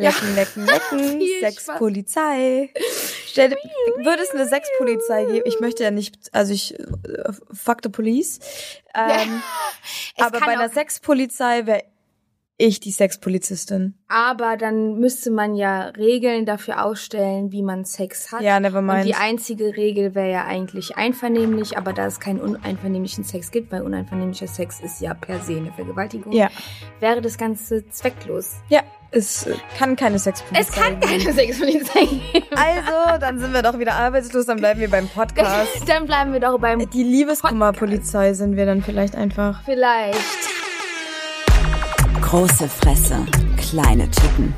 Lecken, lecken, lecken. Viel Sexpolizei. Stell, würde es eine Sexpolizei geben? Ich möchte ja nicht, also ich, äh, fuck the police. Ähm, Es aber bei einer auch- Sexpolizei wäre ich die Sexpolizistin. Aber dann müsste man ja Regeln dafür ausstellen, wie man Sex hat. Ja, never Und mind. die einzige Regel wäre ja eigentlich einvernehmlich, aber da es keinen uneinvernehmlichen Sex gibt, weil uneinvernehmlicher Sex ist ja per se eine Vergewaltigung, Ja. wäre das Ganze zwecklos. Ja, es kann keine Sexpolizei Es kann geben. keine Sexpolizei geben. Also, dann sind wir doch wieder arbeitslos, dann bleiben wir beim Podcast. Dann bleiben wir doch beim Die Liebeskummerpolizei sind wir dann vielleicht einfach. vielleicht. Große Fresse, kleine Titten.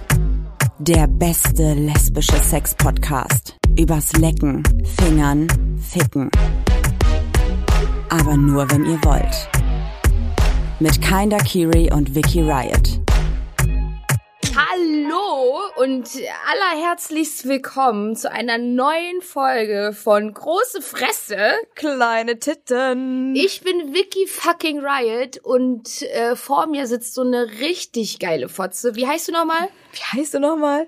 Der beste lesbische Sex-Podcast. Übers Lecken, Fingern, Ficken. Aber nur, wenn ihr wollt. Mit Kinda Kiri und Vicky Riot. Hallo und allerherzlichst willkommen zu einer neuen Folge von Große Fresse. Kleine Titten. Ich bin Vicky fucking Riot und äh, vor mir sitzt so eine richtig geile Fotze. Wie heißt du nochmal? Wie heißt du nochmal?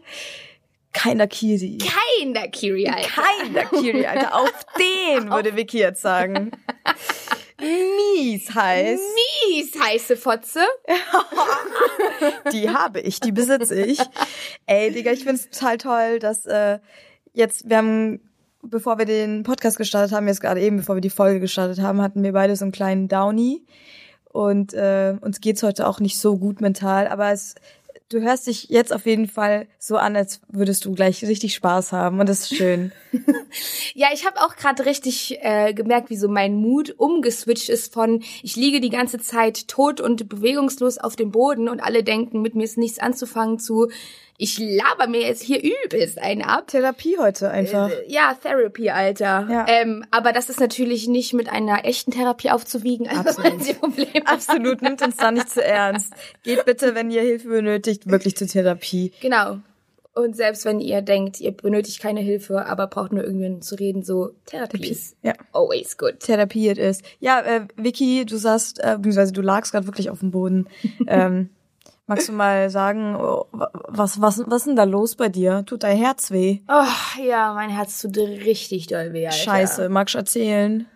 Keiner Kiri. Kinder Kiri, Alter. Keiner Kiri, Alter. Auf den würde Vicky jetzt sagen. Mies heißt. Mies heiße Fotze. Die habe ich, die besitze ich. Ey, Digga, ich find's total toll, dass äh, jetzt, wir haben, bevor wir den Podcast gestartet haben, jetzt gerade eben, bevor wir die Folge gestartet haben, hatten wir beide so einen kleinen Downy. Und äh, uns geht's heute auch nicht so gut mental, aber es, du hörst dich jetzt auf jeden Fall so an, als würdest du gleich richtig Spaß haben. Und das ist schön. Ja, ich habe auch gerade richtig äh, gemerkt, wie so mein Mut umgeswitcht ist von ich liege die ganze Zeit tot und bewegungslos auf dem Boden und alle denken, mit mir ist nichts anzufangen zu ich laber mir jetzt hier übelst einen ab. Therapie heute einfach. Äh, Ja, Therapy, Alter. Ja. Ähm, aber das ist natürlich nicht mit einer echten Therapie aufzuwiegen. Also Absolut. Absolut, nimmt uns da nicht zu ernst. Geht bitte, wenn ihr Hilfe benötigt, wirklich zur Therapie. Genau. Und selbst wenn ihr denkt, ihr benötigt keine Hilfe, aber braucht nur irgendwen zu reden, so Therapie ist Ja. always good. Therapie it ist. Ja, äh, Vicky, du saßt, äh, beziehungsweise du lagst gerade wirklich auf dem Boden. ähm, magst du mal sagen, oh, wa- was, was, was ist denn da los bei dir? Tut dein Herz weh? Oh, ja, mein Herz tut richtig doll weh, Alter. Scheiße, magst du erzählen?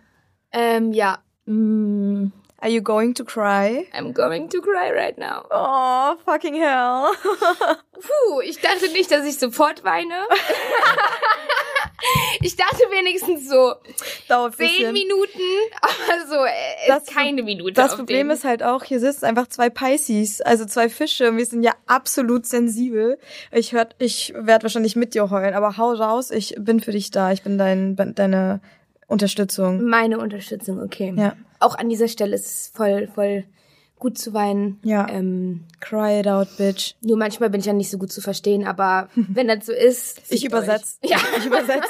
Ähm, ja. Mm, Are you going to cry? I'm going to cry right now. Oh, fucking hell. Puh, ich dachte nicht, dass ich sofort weine. ich dachte wenigstens so Dauert zehn. Minuten, aber so äh, Das- keine Minute. Das Problem den. ist halt auch, hier sitzen einfach zwei Pisces, also zwei Fische und wir sind ja absolut sensibel. Ich hört, ich werde wahrscheinlich mit dir heulen, aber hau raus, ich bin für dich da, ich bin dein, deine Unterstützung. meine Unterstützung, okay. Ja. Auch an dieser Stelle ist es voll, voll gut zu weinen. Ja. Ähm, Cry it out, bitch. nur manchmal bin ich ja nicht so gut zu verstehen, aber wenn das so ist. Ich übersetze. Ja. Ich übersetze.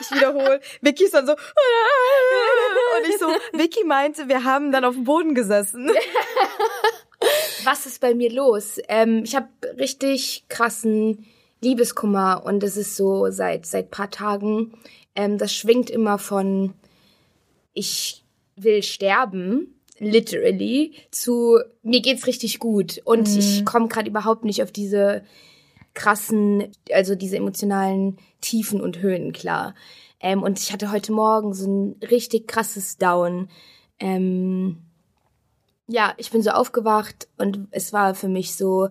Ich wiederhole. Vicky ist dann so. Und ich so, Vicky meinte, wir haben dann auf dem Boden gesessen. Was ist bei mir los? Ähm, ich habe richtig krassen Liebeskummer und es ist so seit seit paar Tagen. Ähm, das schwingt immer von ich will sterben, literally, zu mir geht's richtig gut und ich komme gerade überhaupt nicht auf diese krassen, also diese emotionalen Tiefen und Höhen klar. Ähm, und ich hatte heute Morgen so ein richtig krasses Down. Ähm, ja, ich bin so aufgewacht und es war für mich so,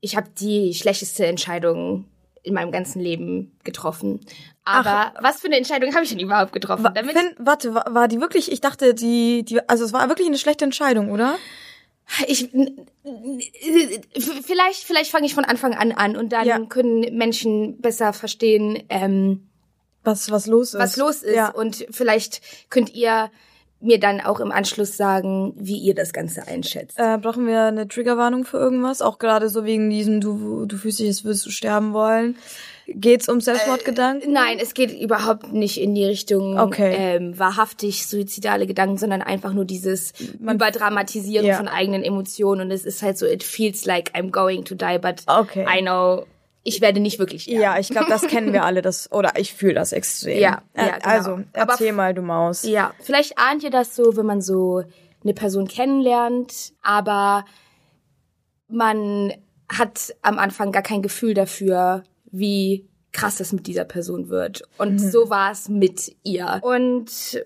ich habe die schlechteste Entscheidung in meinem ganzen Leben getroffen. Aber was für eine Entscheidung habe ich denn überhaupt getroffen? Damit Finn, warte, war, war die wirklich, ich dachte, die, die, also es war wirklich eine schlechte Entscheidung, oder? ich vielleicht vielleicht fange ich von Anfang an an und dann Ja. können Menschen besser verstehen, ähm, Was, was los ist. was los ist Ja. und vielleicht könnt ihr mir dann auch im Anschluss sagen, wie ihr das Ganze einschätzt. Äh, brauchen wir eine Triggerwarnung für irgendwas? Auch gerade so wegen diesem, du, du fühlst dich, als würdest du sterben wollen. Geht's um Selbstmordgedanken? Nein, es geht überhaupt nicht in die Richtung Okay. ähm, wahrhaftig suizidale Gedanken, sondern einfach nur dieses Überdramatisieren Ja. von eigenen Emotionen. Und es ist halt so, it feels like I'm going to die, but Okay. I know, ich werde nicht wirklich sterben. Ja, ich glaube, das kennen wir alle, das, oder ich fühle das extrem. Ja, Äh, ja, genau. Also, Aber erzähl f- mal, du Maus. Ja, vielleicht ahnt ihr das so, wenn man so eine Person kennenlernt, aber man hat am Anfang gar kein Gefühl dafür, wie krass es mit dieser Person wird. Und mhm. so war es mit ihr. Und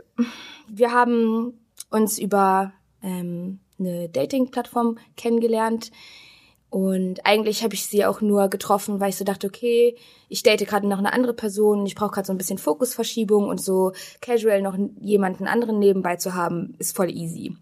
wir haben uns über ähm, eine Dating-Plattform kennengelernt. Und eigentlich habe ich sie auch nur getroffen, weil ich so dachte, okay, ich date gerade noch eine andere Person, ich brauche gerade so ein bisschen Fokusverschiebung und so casual noch jemanden anderen nebenbei zu haben, ist voll easy.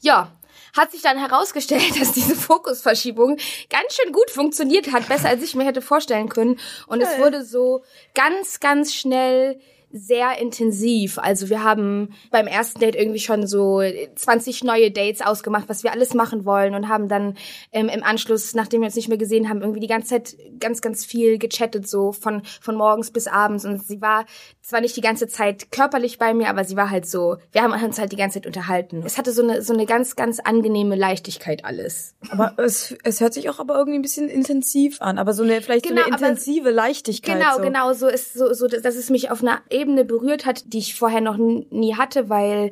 Ja, hat sich dann herausgestellt, dass diese Fokusverschiebung ganz schön gut funktioniert hat, besser als ich mir hätte vorstellen können. Und es wurde so ganz, ganz schnell sehr intensiv. Also wir haben beim ersten Date irgendwie schon so 20 neue Dates ausgemacht, was wir alles machen wollen und haben dann ähm, im Anschluss, nachdem wir uns nicht mehr gesehen haben, irgendwie die ganze Zeit ganz, ganz viel gechattet, so von, von morgens bis abends. Und sie war zwar nicht die ganze Zeit körperlich bei mir, aber sie war halt so, wir haben uns halt die ganze Zeit unterhalten. Es hatte so eine, so eine ganz, ganz angenehme Leichtigkeit alles. Aber es, es hört sich auch aber irgendwie ein bisschen intensiv an, aber so eine, vielleicht genau, so eine genau, intensive Leichtigkeit. Genau, so. genau, so ist so, so, dass es mich auf einer Ebene berührt hat, die ich vorher noch nie hatte, weil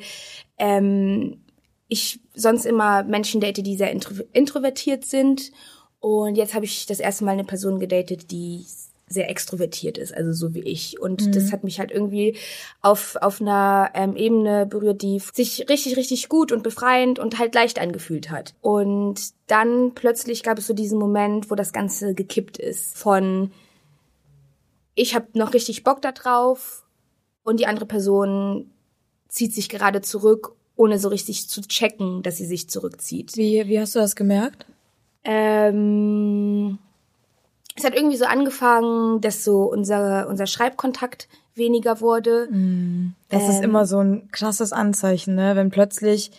ähm, ich sonst immer Menschen date, die sehr intro introvertiert sind. Und jetzt habe ich das erste Mal eine Person gedatet, die sehr extrovertiert ist, also so wie ich. Und mhm. das hat mich halt irgendwie auf, auf einer ähm, Ebene berührt, die sich richtig, richtig gut und befreiend und halt leicht angefühlt hat. Und dann plötzlich gab es so diesen Moment, wo das Ganze gekippt ist. Von ich habe noch richtig Bock da drauf und die andere Person zieht sich gerade zurück, ohne so richtig zu checken, dass sie sich zurückzieht. Wie, wie hast du das gemerkt? Ähm, es hat irgendwie so angefangen, dass so unser, unser Schreibkontakt weniger wurde. Mm, das ähm, ist immer so ein krasses Anzeichen, ne? Wenn plötzlich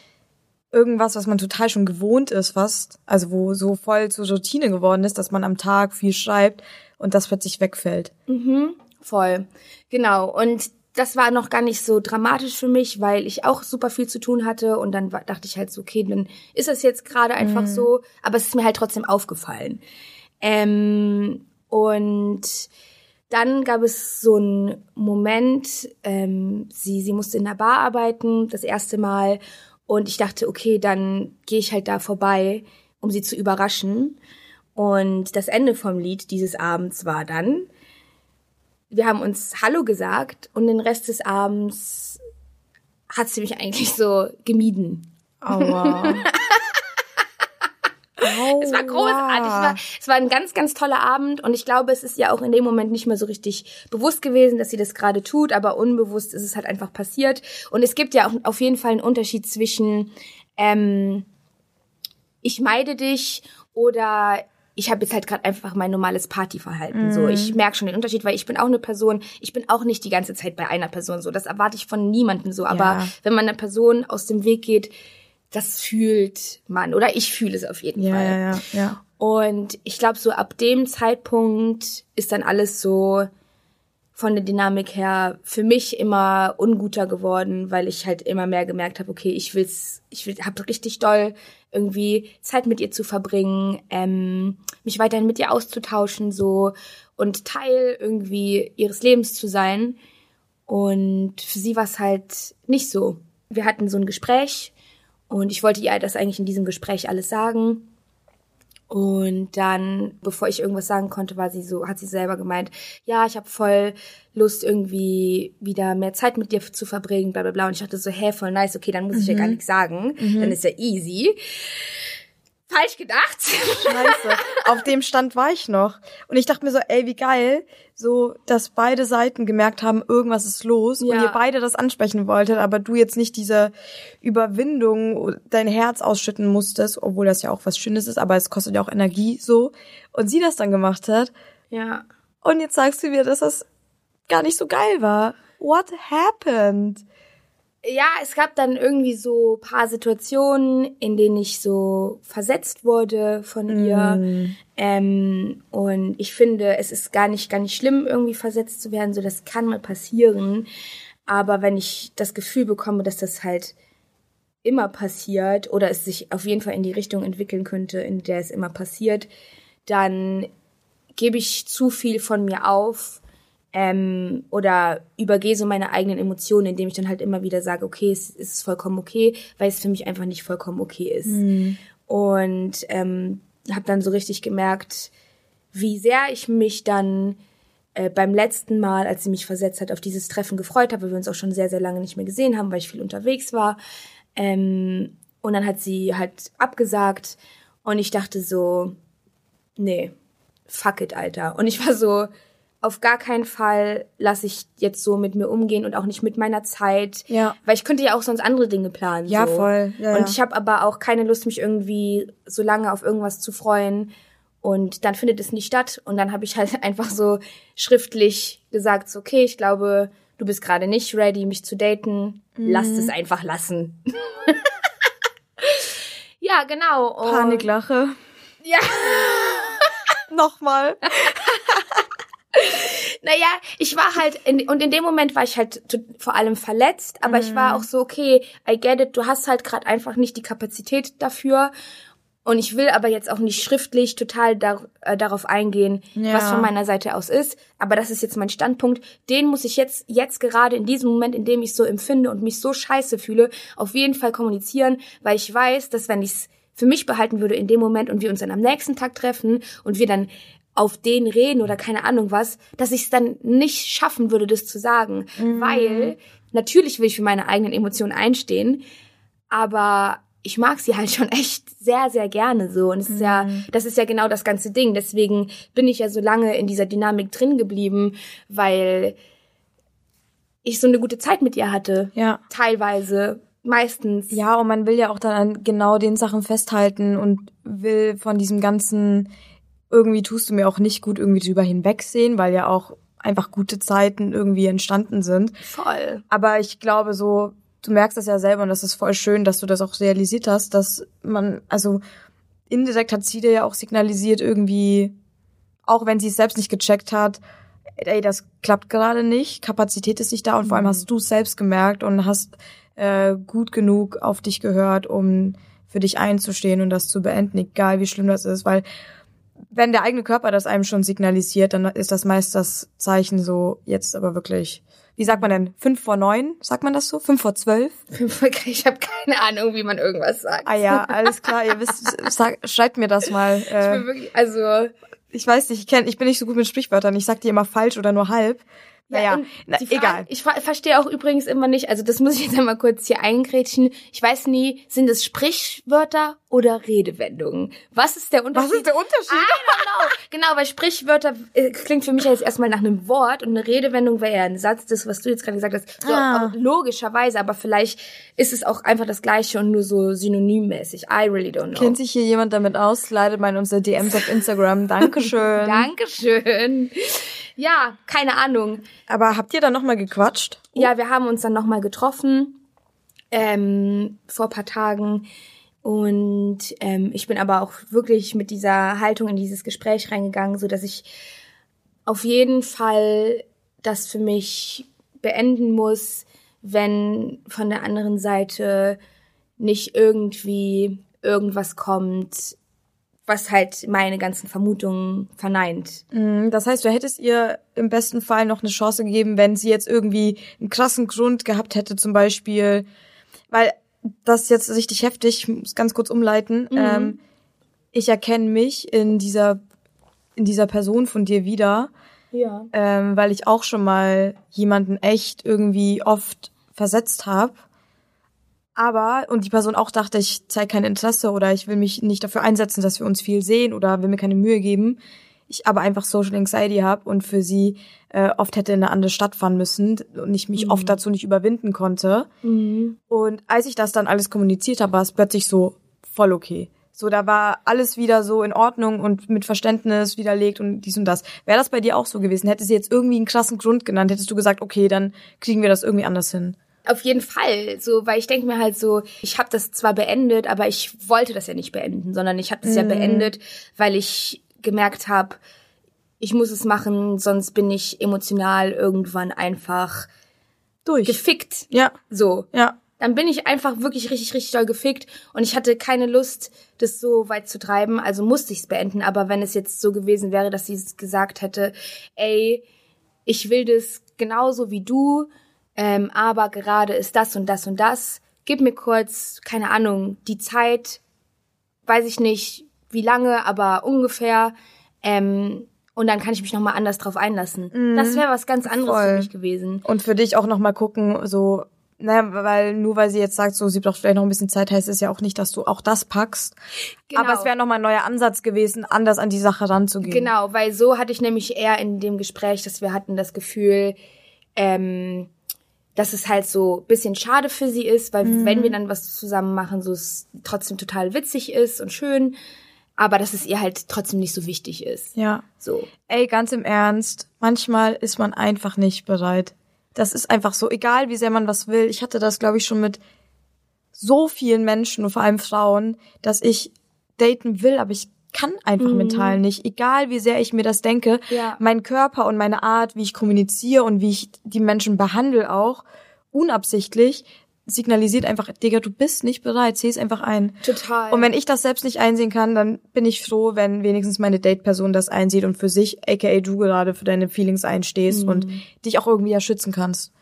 irgendwas, was man total schon gewohnt ist, fast, also wo so voll zur Routine geworden ist, dass man am Tag viel schreibt und das plötzlich wegfällt. Mhm, voll. Genau. Und das war noch gar nicht so dramatisch für mich, weil ich auch super viel zu tun hatte und dann dachte ich halt so, okay, dann ist es jetzt gerade einfach mhm. so, aber es ist mir halt trotzdem aufgefallen. Ähm, und dann gab es so einen Moment, ähm, sie, sie musste in der Bar arbeiten, das erste Mal, und ich dachte, okay, dann gehe ich halt da vorbei, um sie zu überraschen. Und das Ende vom Lied dieses Abends war dann, wir haben uns Hallo gesagt und den Rest des Abends hat sie mich eigentlich so gemieden. Aua. es war großartig. Es war, es war ein ganz, ganz toller Abend und ich glaube, es ist ja auch in dem Moment nicht mehr so richtig bewusst gewesen, dass sie das gerade tut, aber unbewusst ist es halt einfach passiert. Und es gibt ja auch auf jeden Fall einen Unterschied zwischen ähm, ich meide dich oder ich habe jetzt halt gerade einfach mein normales Partyverhalten. Mm. So, ich mhm. merke schon den Unterschied, weil ich bin auch eine Person, ich bin auch nicht die ganze Zeit bei einer Person so. Das erwarte ich von niemandem so. Aber ja. wenn man einer Person aus dem Weg geht, das fühlt man. Oder ich fühle es auf jeden ja, Fall. Ja, ja, ja. Und ich glaube, so ab dem Zeitpunkt ist dann alles so von der Dynamik her für mich immer unguter geworden, weil ich halt immer mehr gemerkt habe, okay, ich will's, ich will, habe richtig doll irgendwie Zeit mit ihr zu verbringen, ähm, mich weiterhin mit ihr auszutauschen so und Teil irgendwie ihres Lebens zu sein. Und für sie war es halt nicht so. Wir hatten so ein Gespräch und ich wollte ihr das eigentlich in diesem Gespräch alles sagen. Und dann, bevor ich irgendwas sagen konnte, war sie so, hat sie selber gemeint, ja, ich habe voll Lust, irgendwie wieder mehr Zeit mit dir zu verbringen, bla bla bla. Und ich dachte so, hä, voll nice, okay, dann muss mhm. ich ja gar nichts sagen. Mhm. Dann ist ja easy. Falsch gedacht. Scheiße. Auf dem Stand war ich noch. Und ich dachte mir so, ey, wie geil, so, dass beide Seiten gemerkt haben, irgendwas ist los ja. und ihr beide das ansprechen wolltet, aber du jetzt nicht diese Überwindung, dein Herz ausschütten musstest, obwohl das ja auch was Schönes ist, aber es kostet ja auch Energie, so. Und sie das dann gemacht hat. Ja. Und jetzt sagst du mir, dass das gar nicht so geil war. What happened? Ja, es gab dann irgendwie so paar Situationen, in denen ich so versetzt wurde von ihr. Mm. Ähm, und ich finde, es ist gar nicht, gar nicht schlimm, irgendwie versetzt zu werden. So, das kann mal passieren. Aber wenn ich das Gefühl bekomme, dass das halt immer passiert oder es sich auf jeden Fall in die Richtung entwickeln könnte, in der es immer passiert, dann gebe ich zu viel von mir auf ähm, oder übergehe so meine eigenen Emotionen, indem ich dann halt immer wieder sage, okay, es ist vollkommen okay, weil es für mich einfach nicht vollkommen okay ist. Mhm. Und ähm, habe dann so richtig gemerkt, wie sehr ich mich dann äh, beim letzten Mal, als sie mich versetzt hat, auf dieses Treffen gefreut habe, weil wir uns auch schon sehr, sehr lange nicht mehr gesehen haben, weil ich viel unterwegs war. Ähm, und dann hat sie halt abgesagt und ich dachte so, nee, fuck it, Alter. Und ich war so, auf gar keinen Fall lasse ich jetzt so mit mir umgehen und auch nicht mit meiner Zeit. Ja. Weil ich könnte ja auch sonst andere Dinge planen. Ja, so. voll. Ja, und ja. ich habe aber auch keine Lust, mich irgendwie so lange auf irgendwas zu freuen. Und dann findet es nicht statt. Und dann habe ich halt einfach so schriftlich gesagt, so, okay, ich glaube, du bist gerade nicht ready, mich zu daten. Lass Mhm. es einfach lassen. ja, genau. Und Paniklache. Ja. Nochmal. Naja, ich war halt, in, und in dem Moment war ich halt vor allem verletzt, aber ich war auch so, okay, I get it, du hast halt gerade einfach nicht die Kapazität dafür. Und ich will aber jetzt auch nicht schriftlich total dar äh, darauf eingehen, Ja. was von meiner Seite aus ist. Aber das ist jetzt mein Standpunkt. Den muss ich jetzt, jetzt gerade in diesem Moment, in dem ich so empfinde und mich so scheiße fühle, auf jeden Fall kommunizieren, weil ich weiß, dass wenn ich es für mich behalten würde in dem Moment und wir uns dann am nächsten Tag treffen und wir dann auf den reden oder keine Ahnung was, dass ich es dann nicht schaffen würde, das zu sagen. Weil natürlich will ich für meine eigenen Emotionen einstehen, aber ich mag sie halt schon echt sehr, sehr gerne so. Und es ist ja, das ist ja genau das ganze Ding. Deswegen bin ich ja so lange in dieser Dynamik drin geblieben, weil ich so eine gute Zeit mit ihr hatte. Ja. Teilweise. Meistens. Ja, und man will ja auch dann an genau den Sachen festhalten und will von diesem ganzen, irgendwie tust du mir auch nicht gut irgendwie drüber hinwegsehen, weil ja auch einfach gute Zeiten irgendwie entstanden sind. Voll. Aber ich glaube so, du merkst das ja selber und das ist voll schön, dass du das auch realisiert hast, dass man, also indirekt hat sie dir ja auch signalisiert irgendwie, auch wenn sie es selbst nicht gecheckt hat, ey, das klappt gerade nicht, Kapazität ist nicht da und vor allem hast du es selbst gemerkt und hast äh, gut genug auf dich gehört, um für dich einzustehen und das zu beenden, egal wie schlimm das ist, weil wenn der eigene Körper das einem schon signalisiert, dann ist das meist das Zeichen so, jetzt aber wirklich, wie sagt man denn, fünf vor neun, sagt man das so? Fünf vor zwölf? Ich habe keine Ahnung, wie man irgendwas sagt. Ah ja, alles klar, ihr wisst, sag, schreibt mir das mal. Ich Äh, bin wirklich, also ich weiß nicht, ich kenn, ich bin nicht so gut mit Sprichwörtern, ich sag die immer falsch oder nur halb. Naja, na, Frage- egal. Ich verstehe auch übrigens immer nicht, also das muss ich jetzt einmal kurz hier eingrätschen. Ich weiß nie, sind es Sprichwörter oder Redewendungen? Was ist der Unterschied? Was ist der Unterschied? I don't know. Genau, weil Sprichwörter äh, klingt für mich jetzt erstmal nach einem Wort und eine Redewendung wäre ja ein Satz, das, was du jetzt gerade gesagt hast. So, Ah. logischerweise, aber vielleicht ist es auch einfach das Gleiche und nur so synonymmäßig. I really don't know. Kennt sich hier jemand damit aus? Leitet mal in unsere DMs auf Instagram. Dankeschön. Dankeschön. Ja, keine Ahnung. Aber habt ihr da nochmal gequatscht? Ja, wir haben uns dann nochmal getroffen ähm, vor ein paar Tagen. Und ähm, ich bin aber auch wirklich mit dieser Haltung in dieses Gespräch reingegangen, so dass ich auf jeden Fall das für mich beenden muss, wenn von der anderen Seite nicht irgendwie irgendwas kommt, was halt meine ganzen Vermutungen verneint. Mhm, Das heißt, du hättest ihr im besten Fall noch eine Chance gegeben, wenn sie jetzt irgendwie einen krassen Grund gehabt hätte, zum Beispiel, weil das ist jetzt richtig heftig, ich muss ganz kurz umleiten. Ähm, ich erkenne mich in dieser, in dieser Person von dir wieder, Ja. ähm, weil ich auch schon mal jemanden echt irgendwie oft versetzt habe. Aber, und die Person auch dachte, ich zeige kein Interesse oder ich will mich nicht dafür einsetzen, dass wir uns viel sehen oder will mir keine Mühe geben. Ich aber einfach Social Anxiety habe und für sie äh, oft hätte in eine andere Stadt fahren müssen und ich mich oft dazu nicht überwinden konnte. Und als ich das dann alles kommuniziert habe, war es plötzlich so voll okay. So, da war alles wieder so in Ordnung und mit Verständnis widerlegt und dies und das. Wäre das bei dir auch so gewesen? Hätte sie jetzt irgendwie einen krassen Grund genannt, hättest du gesagt, okay, dann kriegen wir das irgendwie anders hin. Auf jeden Fall, so, weil ich denke mir halt so, ich habe das zwar beendet, aber ich wollte das ja nicht beenden, sondern ich habe das ja beendet, weil ich gemerkt habe, ich muss es machen, sonst bin ich emotional irgendwann einfach Durch. gefickt. ja, So. ja. Dann bin ich einfach wirklich richtig, richtig doll gefickt und ich hatte keine Lust, das so weit zu treiben, also musste ich es beenden. Aber wenn es jetzt so gewesen wäre, dass sie es gesagt hätte, ey, ich will das genauso wie du, ähm, aber gerade ist das und das und das, gib mir kurz, keine Ahnung, die Zeit, weiß ich nicht, wie lange, aber ungefähr. Ähm, und dann kann ich mich nochmal anders drauf einlassen. Das wäre was ganz anderes Voll. für mich gewesen. Und für dich auch nochmal gucken, so, naja, weil nur weil sie jetzt sagt, so, sie braucht vielleicht noch ein bisschen Zeit, heißt es ja auch nicht, dass du auch das packst. Genau. Aber es wäre nochmal ein neuer Ansatz gewesen, anders an die Sache ranzugehen. Genau, weil so hatte ich nämlich eher in dem Gespräch, dass wir hatten das Gefühl, ähm, dass es halt so bisschen schade für sie ist, weil Mhm. wenn wir dann was zusammen machen, so es trotzdem total witzig ist und schön, aber dass es ihr halt trotzdem nicht so wichtig ist. Ja. So. Ey, ganz im Ernst, manchmal ist man einfach nicht bereit. Das ist einfach so, egal wie sehr man was will. Ich hatte das, glaube ich, schon mit so vielen Menschen und vor allem Frauen, dass ich daten will, aber ich kann einfach mental nicht. Egal wie sehr ich mir das denke, Ja. mein Körper und meine Art, wie ich kommuniziere und wie ich die Menschen behandle auch, unabsichtlich, signalisiert einfach, Digga, du bist nicht bereit, zieh es einfach ein. Total. Und wenn ich das selbst nicht einsehen kann, dann bin ich froh, wenn wenigstens meine Date-Person das einsieht und für sich, aka du gerade für deine Feelings einstehst Mhm. und dich auch irgendwie ja schützen kannst.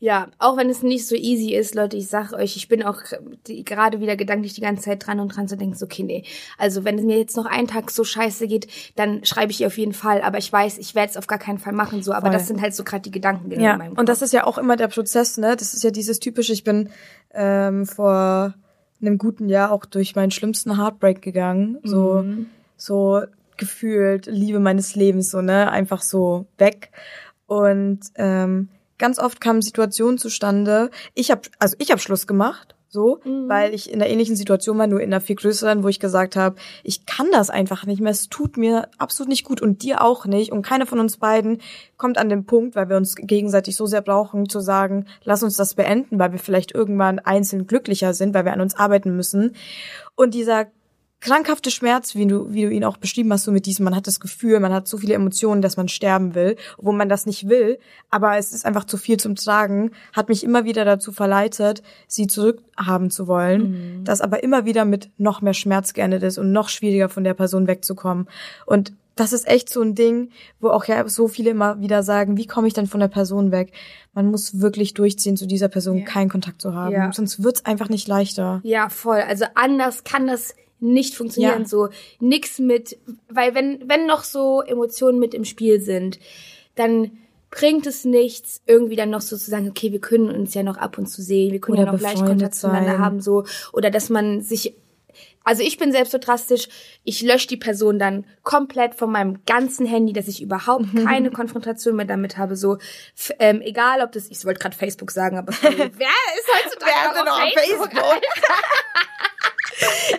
Ja, auch wenn es nicht so easy ist, Leute, ich sag euch, ich bin auch die, gerade wieder gedanklich die ganze Zeit dran und dran zu denken, so, okay, nee. Also wenn es mir jetzt noch einen Tag so scheiße geht, dann schreibe ich ihr auf jeden Fall. Aber ich weiß, ich werde es auf gar keinen Fall machen, so. Aber Voll. das sind halt so gerade die Gedanken in Ja, meinem Kopf. und das ist ja auch immer der Prozess, ne? Das ist ja dieses typische, ich bin ähm, vor einem guten Jahr auch durch meinen schlimmsten Heartbreak gegangen. So, Mhm. so gefühlt Liebe meines Lebens, so, ne? Einfach so weg. Und ähm, ganz oft kamen Situationen zustande. Ich habe, also ich habe Schluss gemacht, so, weil ich in einer ähnlichen Situation war, nur in einer viel größeren, wo ich gesagt habe, ich kann das einfach nicht mehr. Es tut mir absolut nicht gut und dir auch nicht. Und keiner von uns beiden kommt an den Punkt, weil wir uns gegenseitig so sehr brauchen, zu sagen, lass uns das beenden, weil wir vielleicht irgendwann einzeln glücklicher sind, weil wir an uns arbeiten müssen. Und dieser krankhafte Schmerz, wie du, wie du ihn auch beschrieben hast, so mit diesem, man hat das Gefühl, man hat so viele Emotionen, dass man sterben will, obwohl man das nicht will, aber es ist einfach zu viel zum Tragen, hat mich immer wieder dazu verleitet, sie zurückhaben zu wollen, das aber immer wieder mit noch mehr Schmerz geendet ist und noch schwieriger von der Person wegzukommen. Und das ist echt so ein Ding, wo auch ja so viele immer wieder sagen, wie komme ich denn von der Person weg? Man muss wirklich durchziehen, zu dieser Person keinen Kontakt zu haben, Ja. sonst wird's einfach nicht leichter. Ja, voll. Also anders kann das nicht funktionieren. Ja. So nix mit, weil wenn wenn noch so Emotionen mit im Spiel sind, dann bringt es nichts, irgendwie dann noch so zu sagen, okay, wir können uns ja noch ab und zu sehen, wir können Oder ja noch befreundet Kontakt zueinander sein. haben, so oder dass man sich also ich bin selbst so drastisch, ich lösche die Person dann komplett von meinem ganzen Handy, dass ich überhaupt keine Konfrontation mehr damit habe. So, ähm, egal ob das, ich wollte gerade Facebook sagen, aber sorry, wer ist heutzutage Wer ist auf auf Facebook? Facebook?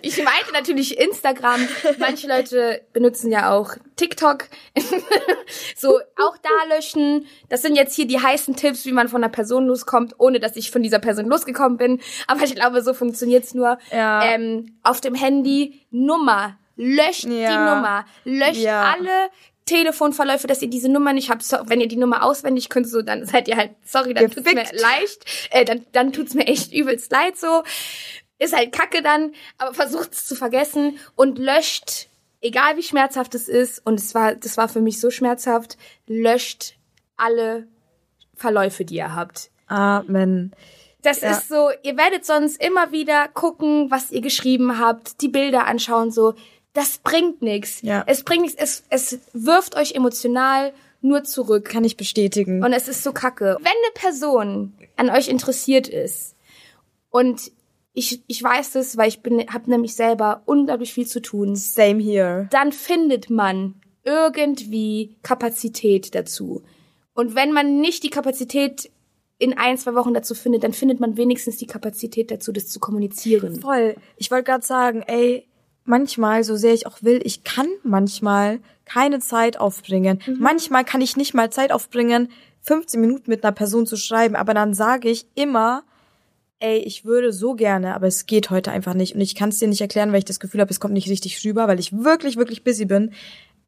Ich meinte natürlich Instagram. Manche Leute benutzen ja auch TikTok. so, auch da löschen. Das sind jetzt hier die heißen Tipps, wie man von einer Person loskommt, ohne dass ich von dieser Person losgekommen bin. Aber ich glaube, so funktioniert's nur. Ja. Ähm, auf dem Handy Nummer. Löscht die Ja. Nummer. Löscht Ja. alle Telefonverläufe, dass ihr diese Nummer nicht habt. So, wenn ihr die Nummer auswendig könnt, so, dann seid ihr halt, sorry, dann tut's mir Gefickt. leicht, äh, dann, dann tut's mir echt übelst leid so. Ist halt kacke dann, aber versucht es zu vergessen und löscht, egal wie schmerzhaft es ist, und es war, das war für mich so schmerzhaft, löscht alle Verläufe, die ihr habt. Amen. Das Ja. ist so, ihr werdet sonst immer wieder gucken, was ihr geschrieben habt, die Bilder anschauen, so. Das bringt nichts. Ja. Es bringt nichts. Es, es wirft euch emotional nur zurück. Kann ich bestätigen. Und es ist so kacke. Wenn eine Person an euch interessiert ist und ich, ich weiß das, weil ich bin, habe nämlich selber unglaublich viel zu tun, Same here. dann findet man irgendwie Kapazität dazu. Und wenn man nicht die Kapazität in ein, zwei Wochen dazu findet, dann findet man wenigstens die Kapazität dazu, das zu kommunizieren. Voll. Ich wollte gerade sagen, ey, manchmal, so sehr ich auch will, ich kann manchmal keine Zeit aufbringen. Manchmal kann ich nicht mal Zeit aufbringen, 15 Minuten mit einer Person zu schreiben, aber dann sage ich immer, ey, ich würde so gerne, aber es geht heute einfach nicht. Und ich kann es dir nicht erklären, weil ich das Gefühl habe, es kommt nicht richtig rüber, weil ich wirklich, wirklich busy bin.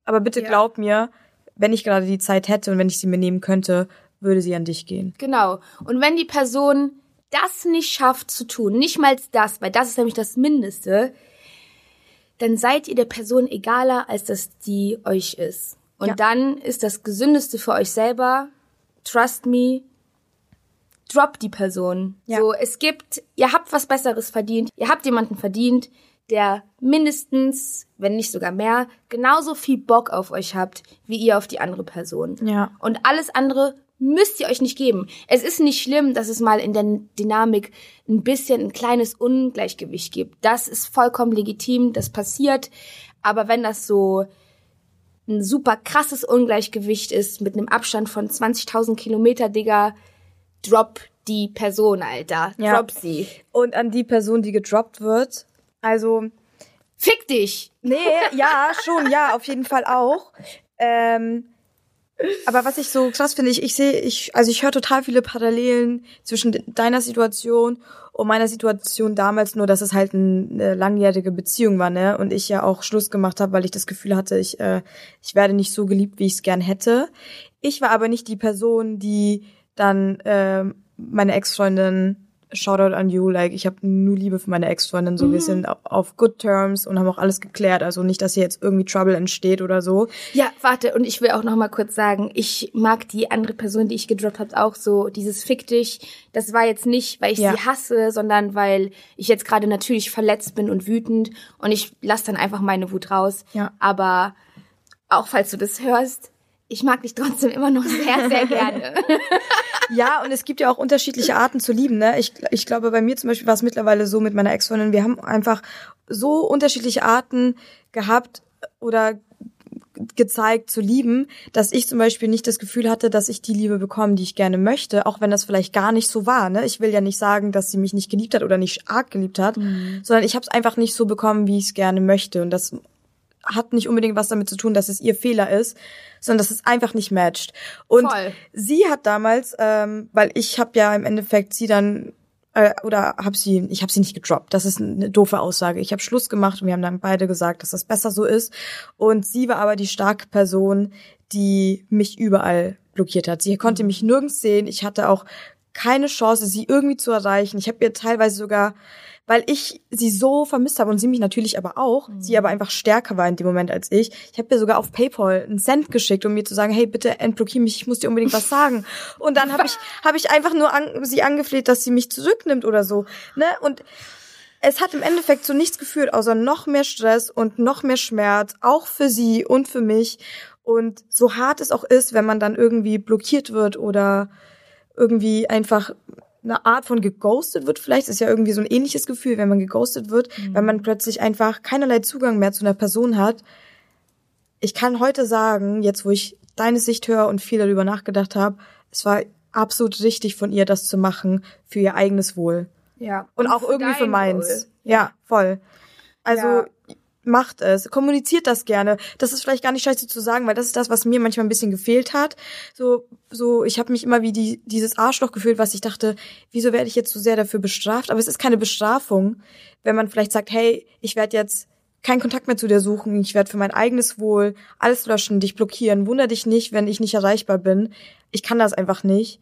Aber bitte Ja. glaub mir, wenn ich gerade die Zeit hätte und wenn ich sie mir nehmen könnte, würde sie an dich gehen. Genau. Und wenn die Person das nicht schafft zu tun, nicht mal das, weil das ist nämlich das Mindeste, dann seid ihr der Person egaler, als dass die euch ist. Und Ja. dann ist das Gesündeste für euch selber, trust me, drop die Person. Ja. So, es gibt, ihr habt was Besseres verdient, ihr habt jemanden verdient, der mindestens, wenn nicht sogar mehr, genauso viel Bock auf euch habt, wie ihr auf die andere Person. Ja. Und alles andere müsst ihr euch nicht geben. Es ist nicht schlimm, dass es mal in der Dynamik ein bisschen ein kleines Ungleichgewicht gibt. Das ist vollkommen legitim, das passiert. Aber wenn das so ein super krasses Ungleichgewicht ist, mit einem Abstand von 20.000 Kilometer, Digga, drop die Person, Alter. Ja. Drop sie. Und an die Person, die gedroppt wird, also Fick dich! Nee, ja, schon, ja, auf jeden Fall auch. Ähm, aber was ich so krass finde, ich, ich sehe, ich, also ich höre total viele Parallelen zwischen de- deiner Situation und meiner Situation damals, nur dass es halt ein, eine langjährige Beziehung war, ne? Und ich ja auch Schluss gemacht habe, weil ich das Gefühl hatte, ich, äh, ich werde nicht so geliebt, wie ich es gern hätte. Ich war aber nicht die Person, die dann ähm, meine Ex-Freundin Shoutout an you, like ich habe nur Liebe für meine Ex-Freundin, so wir sind au- auf good terms und haben auch alles geklärt, also nicht, dass hier jetzt irgendwie Trouble entsteht oder so. Ja, warte, und ich will auch noch mal kurz sagen, ich mag die andere Person, die ich gedroppt habe, auch so, dieses Fick dich. Das war jetzt nicht, weil ich Ja. sie hasse, sondern weil ich jetzt gerade natürlich verletzt bin und wütend und ich lasse dann einfach meine Wut raus. Ja. Aber auch falls du das hörst, ich mag dich trotzdem immer noch sehr, sehr gerne. Ja, und es gibt ja auch unterschiedliche Arten zu lieben, ne? Ich, ich glaube, bei mir zum Beispiel war es mittlerweile so mit meiner Ex-Freundin, wir haben einfach so unterschiedliche Arten gehabt oder gezeigt zu lieben, dass ich zum Beispiel nicht das Gefühl hatte, dass ich die Liebe bekomme, die ich gerne möchte, auch wenn das vielleicht gar nicht so war. Ne? Ich will ja nicht sagen, dass sie mich nicht geliebt hat oder nicht arg geliebt hat, sondern ich habe es einfach nicht so bekommen, wie ich es gerne möchte. Und das hat nicht unbedingt was damit zu tun, dass es ihr Fehler ist, sondern dass es einfach nicht matcht. Und Voll. sie hat damals, ähm, weil ich habe ja im Endeffekt sie dann äh, oder habe sie, ich habe sie nicht gedroppt. Das ist eine doofe Aussage. Ich habe Schluss gemacht und wir haben dann beide gesagt, dass das besser so ist. Und sie war aber die starke Person, die mich überall blockiert hat. Sie konnte mich nirgends sehen. Ich hatte auch keine Chance, sie irgendwie zu erreichen. Ich habe ihr teilweise sogar, weil ich sie so vermisst habe und sie mich natürlich aber auch, sie aber einfach stärker war in dem Moment als ich. Ich habe ihr sogar auf PayPal einen Cent geschickt, um mir zu sagen, hey, bitte entblockier mich, ich muss dir unbedingt was sagen. Und dann habe ich habe ich einfach nur an, sie angefleht, dass sie mich zurücknimmt oder so, ne? Und es hat im Endeffekt zu nichts geführt, außer noch mehr Stress und noch mehr Schmerz, auch für sie und für mich. Und so hart es auch ist, wenn man dann irgendwie blockiert wird oder irgendwie einfach eine Art von geghostet wird, vielleicht ist ja irgendwie so ein ähnliches Gefühl, wenn man geghostet wird, wenn man plötzlich einfach keinerlei Zugang mehr zu einer Person hat. Ich kann heute sagen, jetzt wo ich deine Sicht höre und viel darüber nachgedacht habe, es war absolut richtig von ihr, das zu machen für ihr eigenes Wohl. Ja. Und, auch irgendwie für meins. Wohl. Ja, voll. Also Ja. Macht es, kommuniziert das gerne. Das ist vielleicht gar nicht scheiße zu sagen, weil das ist das, was mir manchmal ein bisschen gefehlt hat. So, so, ich habe mich immer wie die, dieses Arschloch gefühlt, was ich dachte, wieso werde ich jetzt so sehr dafür bestraft? Aber es ist keine Bestrafung, wenn man vielleicht sagt, hey, ich werde jetzt keinen Kontakt mehr zu dir suchen, ich werde für mein eigenes Wohl alles löschen, dich blockieren. Wunder dich nicht, wenn ich nicht erreichbar bin. Ich kann das einfach nicht.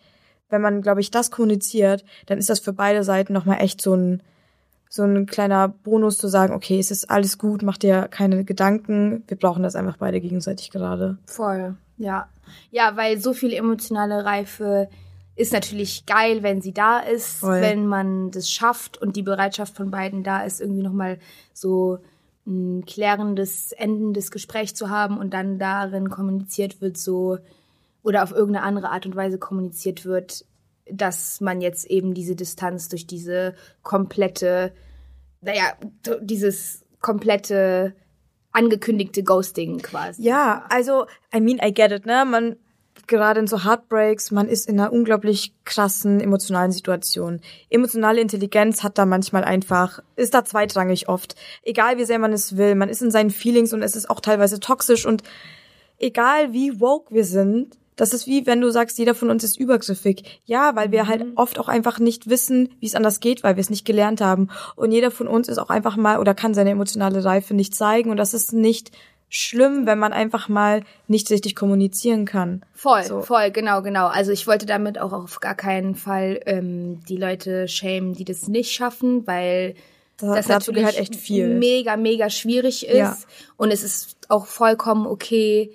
Wenn man, glaube ich, das kommuniziert, dann ist das für beide Seiten nochmal echt so ein, so ein kleiner Bonus zu sagen, okay, es ist alles gut, mach dir keine Gedanken, wir brauchen das einfach beide gegenseitig gerade. Voll, ja. Ja, weil so viel emotionale Reife ist natürlich geil, wenn sie da ist, Voll. wenn man das schafft und die Bereitschaft von beiden da ist, irgendwie nochmal so ein klärendes, endendes Gespräch zu haben und dann darin kommuniziert wird, so oder auf irgendeine andere Art und Weise kommuniziert wird, dass man jetzt eben diese Distanz durch diese komplette, naja, dieses komplette angekündigte Ghosting quasi. Ja, also, I mean, I get it, ne? Man, gerade in so Heartbreaks, man ist in einer unglaublich krassen emotionalen Situation. Emotionale Intelligenz hat da manchmal einfach, ist da zweitrangig oft. Egal wie sehr man es will, man ist in seinen Feelings und es ist auch teilweise toxisch und egal wie woke wir sind, das ist wie wenn du sagst, jeder von uns ist übergriffig. Ja, weil wir halt oft auch einfach nicht wissen, wie es anders geht, weil wir es nicht gelernt haben. Und jeder von uns ist auch einfach mal oder kann seine emotionale Reife nicht zeigen. Und das ist nicht schlimm, wenn man einfach mal nicht richtig kommunizieren kann. Voll, So. voll, genau, genau. Also ich wollte damit auch auf gar keinen Fall ähm, die Leute schämen, die das nicht schaffen, weil Da- das dazu natürlich gehört echt viel. mega, mega schwierig ist. Ja. Und es ist auch vollkommen okay,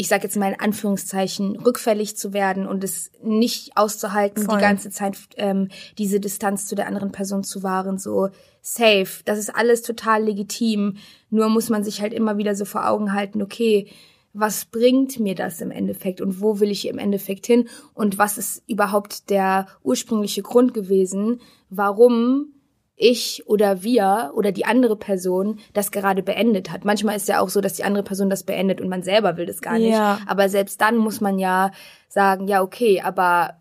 ich sage jetzt mal in Anführungszeichen, rückfällig zu werden und es nicht auszuhalten, Voll. die ganze Zeit ähm, diese Distanz zu der anderen Person zu wahren, so safe. Das ist alles total legitim. Nur muss man sich halt immer wieder so vor Augen halten, okay, was bringt mir das im Endeffekt und wo will ich im Endeffekt hin und was ist überhaupt der ursprüngliche Grund gewesen, warum ich oder wir oder die andere Person das gerade beendet hat. Manchmal ist ja auch so, dass die andere Person das beendet und man selber will das gar nicht. Ja. Aber selbst dann muss man ja sagen, ja, okay, aber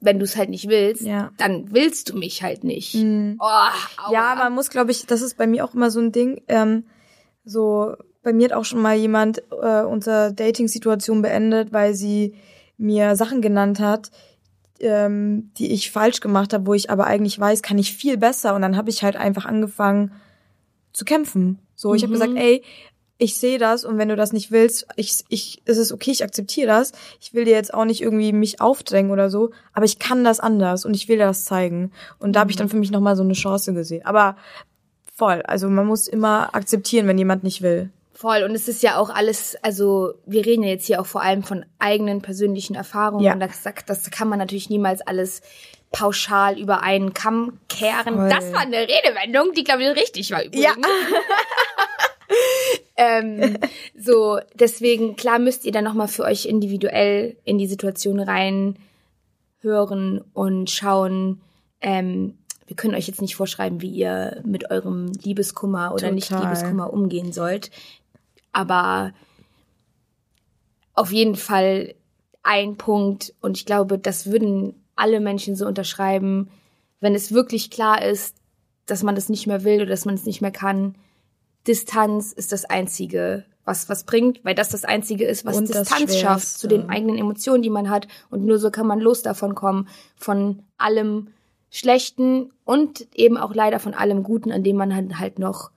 wenn du es halt nicht willst, Ja. dann willst du mich halt nicht. Oh, aua. Ja, man muss, glaube ich, das ist bei mir auch immer so ein Ding. Ähm, so, bei mir hat auch schon mal jemand äh, unsere Dating-Situation beendet, weil sie mir Sachen genannt hat, ähm, die ich falsch gemacht habe, wo ich aber eigentlich weiß, kann ich viel besser. Und dann habe ich halt einfach angefangen zu kämpfen. So, ich habe gesagt, ey, ich sehe das und wenn du das nicht willst, ich, ich, es ist okay, ich akzeptiere das. Ich will dir jetzt auch nicht irgendwie mich aufdrängen oder so, aber ich kann das anders und ich will dir das zeigen. Und da habe ich dann für mich nochmal so eine Chance gesehen. Aber voll, also man muss immer akzeptieren, wenn jemand nicht will. Voll. Und es ist ja auch alles, also wir reden ja jetzt hier auch vor allem von eigenen persönlichen Erfahrungen. Ja. Und das, das kann man natürlich niemals alles pauschal über einen Kamm kehren. Voll. Das war eine Redewendung, die, glaube ich, richtig war übrigens. ähm, so, deswegen, klar müsst ihr dann nochmal für euch individuell in die Situation rein hören und schauen, ähm, wir können euch jetzt nicht vorschreiben, wie ihr mit eurem Liebeskummer oder nicht Total. Liebeskummer umgehen sollt. Aber auf jeden Fall ein Punkt, und ich glaube, das würden alle Menschen so unterschreiben, wenn es wirklich klar ist, dass man das nicht mehr will oder dass man es nicht mehr kann. Distanz ist das Einzige, was was bringt, weil das das Einzige ist, was Und Distanz schafft zu den eigenen Emotionen, die man hat. Und nur so kann man los davon kommen, von allem Schlechten und eben auch leider von allem Guten, an dem man halt, halt noch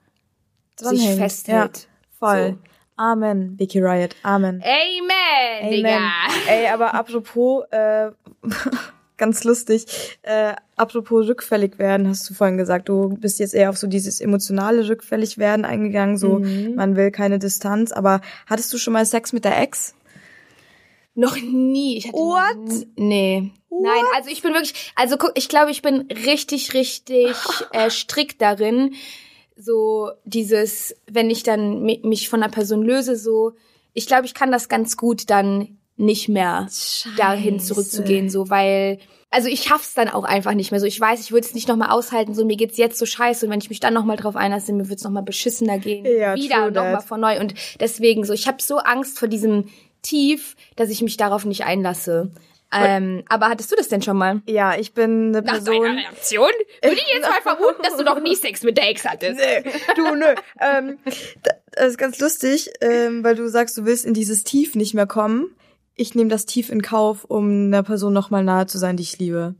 sich Dranhängt. festhält. Ja, voll. So. Amen, Vicky Riot. Amen. Amen, Digga. Amen. Ey, aber apropos, äh, ganz lustig, äh, apropos rückfällig werden, hast du vorhin gesagt, du bist jetzt eher auf so dieses emotionale rückfällig werden eingegangen, so Mhm. man will keine Distanz, aber hattest du schon mal Sex mit der Ex? Noch nie. Ich hatte What? Nee. Nein, also ich bin wirklich, also guck, ich glaube, ich bin richtig, richtig äh, strikt darin. So dieses, wenn ich dann mi- mich von einer Person löse, so, ich glaube, ich kann das ganz gut dann nicht mehr dahin zurückzugehen, so, weil, also ich schaff's dann auch einfach nicht mehr. So, ich weiß, ich würde es nicht nochmal aushalten, so mir geht's jetzt so scheiße und wenn ich mich dann nochmal drauf einlasse, mir wird's noch nochmal beschissener gehen. Ja, Wieder nochmal von neu. Und deswegen so, ich habe so Angst vor diesem Tief, dass ich mich darauf nicht einlasse. Ähm, aber hattest du das denn schon mal? Ja, ich bin eine Nach Person. deiner Reaktion würde ich jetzt mal vermuten, dass du noch nie Sex mit der Ex hattest. Nee, du, nö. ähm, da- das ist ganz lustig, ähm, weil du sagst, du willst in dieses Tief nicht mehr kommen. Ich nehme das Tief in Kauf, um einer Person nochmal nahe zu sein, die ich liebe.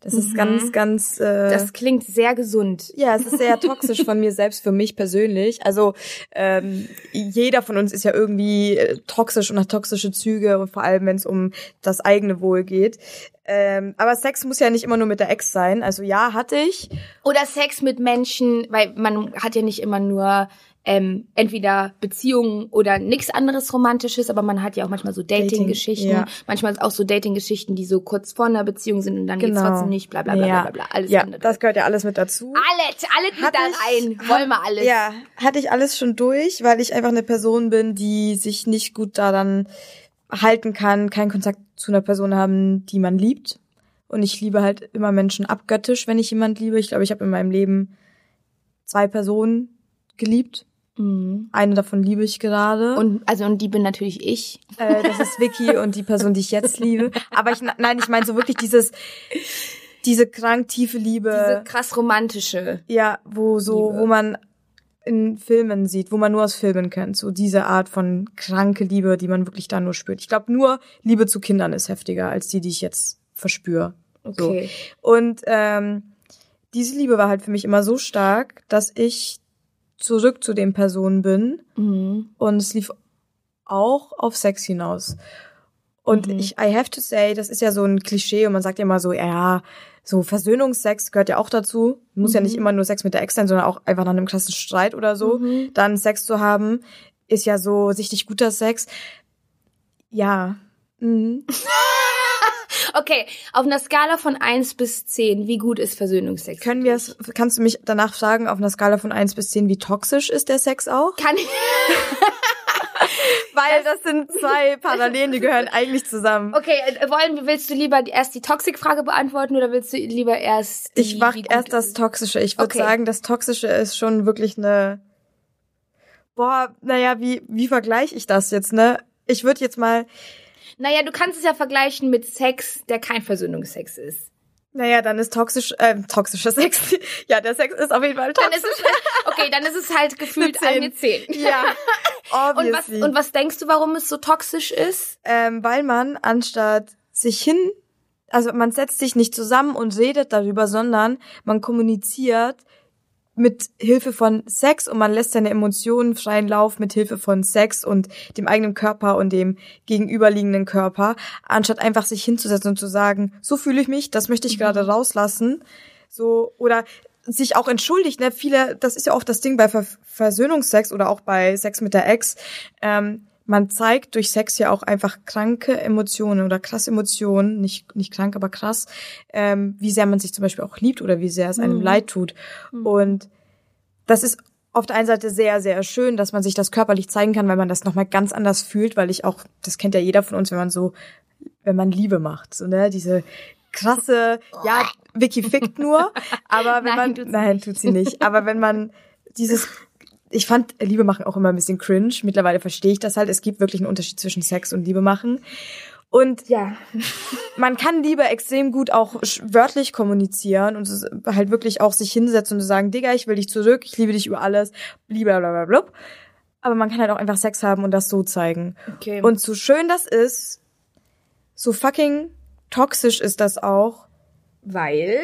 Das ist ganz, ganz. Äh, Das klingt sehr gesund. ja, es ist sehr toxisch von mir selbst für mich persönlich. Also ähm, jeder von uns ist ja irgendwie äh, toxisch und hat toxische Züge und vor allem, wenn es um das eigene Wohl geht. Ähm, aber Sex muss ja nicht immer nur mit der Ex sein. Also ja, hatte ich. Oder Sex mit Menschen, weil man hat ja nicht immer nur ähm, entweder Beziehungen oder nichts anderes Romantisches, aber man hat ja auch manchmal so Dating-Geschichten, ja. manchmal auch so Dating-Geschichten, die so kurz vor einer Beziehung sind und dann geht's Genau. trotzdem nicht, bla bla bla ja. bla bla, bla alles Ja, andere. das gehört ja alles mit dazu. alles, alles mit da rein, wollen wir alles. Ja, hatte ich alles schon durch, weil ich einfach eine Person bin, die sich nicht gut daran halten kann, keinen Kontakt zu einer Person haben, die man liebt. Und ich liebe halt immer Menschen abgöttisch, wenn ich jemand liebe. Ich glaube, ich habe in meinem Leben zwei Personen geliebt. Mhm. Eine davon liebe ich gerade. Und also und die bin natürlich ich. äh, das ist Vicky und die Person, die ich jetzt liebe. Aber ich nein, ich meine so wirklich dieses diese krank tiefe Liebe. Diese krass romantische. Ja, wo so, Liebe. wo man in Filmen sieht, wo man nur aus Filmen kennt, so diese Art von kranke Liebe, die man wirklich da nur spürt. Ich glaube, nur Liebe zu Kindern ist heftiger als die, die ich jetzt verspüre. Okay. So. Und ähm, diese Liebe war halt für mich immer so stark, dass ich zurück zu den Personen bin Mhm. und es lief auch auf Sex hinaus. Und Mhm. ich, I have to say, das ist ja so ein Klischee und man sagt ja immer so, ja, so Versöhnungsex gehört ja auch dazu. Muss ja nicht immer nur Sex mit der Ex sein, sondern auch einfach nach einem krassen Streit oder so. Mhm. Dann Sex zu haben, ist ja so sichtlich guter Sex. Ja. Mhm. Okay, auf einer Skala von 1 bis 10, wie gut ist Versöhnungsex? Können wir es, kannst du mich danach fragen, auf einer Skala von 1 bis 10, wie toxisch ist der Sex auch? Kann ich. Weil das sind zwei Parallelen, die gehören eigentlich zusammen. Okay, äh, wollen, willst du lieber erst die Toxik-Frage beantworten oder willst du lieber erst die, Ich mach erst das? Toxische. Ich würde Okay. sagen, das Toxische ist schon wirklich eine. Boah, naja, wie, wie vergleiche ich das jetzt, ne? Ich würde jetzt mal, Naja, du kannst es ja vergleichen mit Sex, der kein Versöhnungsex ist. naja, dann ist toxisch, äh, toxischer Sex. ja, der Sex ist auf jeden Fall Dann toxisch. ist es, okay, dann ist es halt gefühlt Eine eine 10. ja, Und was, und was denkst du, warum es so toxisch ist? ähm, weil man anstatt sich hin, also man setzt sich nicht zusammen und redet darüber, sondern man kommuniziert mit Hilfe von Sex und man lässt seine Emotionen freien Lauf mit Hilfe von Sex und dem eigenen Körper und dem gegenüberliegenden Körper, anstatt einfach sich hinzusetzen und zu sagen, so fühle ich mich, das möchte ich gerade rauslassen, so oder sich auch entschuldigt, ne? Viele, das ist ja oft das Ding bei Ver Versöhnungsex oder auch bei Sex mit der Ex. Ähm, man zeigt durch Sex ja auch einfach kranke Emotionen oder krass Emotionen, nicht, nicht krank, aber krass, ähm, wie sehr man sich zum Beispiel auch liebt oder wie sehr es einem leid tut. Und das ist auf der einen Seite sehr, sehr schön, dass man sich das körperlich zeigen kann, weil man das nochmal ganz anders fühlt, weil ich auch, das kennt ja jeder von uns, wenn man so, wenn man Liebe macht, so, ne, diese krasse, ja, Vicky fickt nur, aber wenn Nein, man, tut sie nein, nicht. tut sie nicht, aber wenn man dieses ich fand Liebe machen auch immer ein bisschen cringe. Mittlerweile verstehe ich das halt. Es gibt wirklich einen Unterschied zwischen Sex und Liebe machen. Und Ja. man kann Liebe extrem gut auch wörtlich kommunizieren und halt wirklich auch sich hinsetzen und sagen, Digga, ich will dich zurück, ich liebe dich über alles, blablabla. Aber man kann halt auch einfach Sex haben und das so zeigen. Okay. Und so schön das ist, so fucking toxisch ist das auch. Weil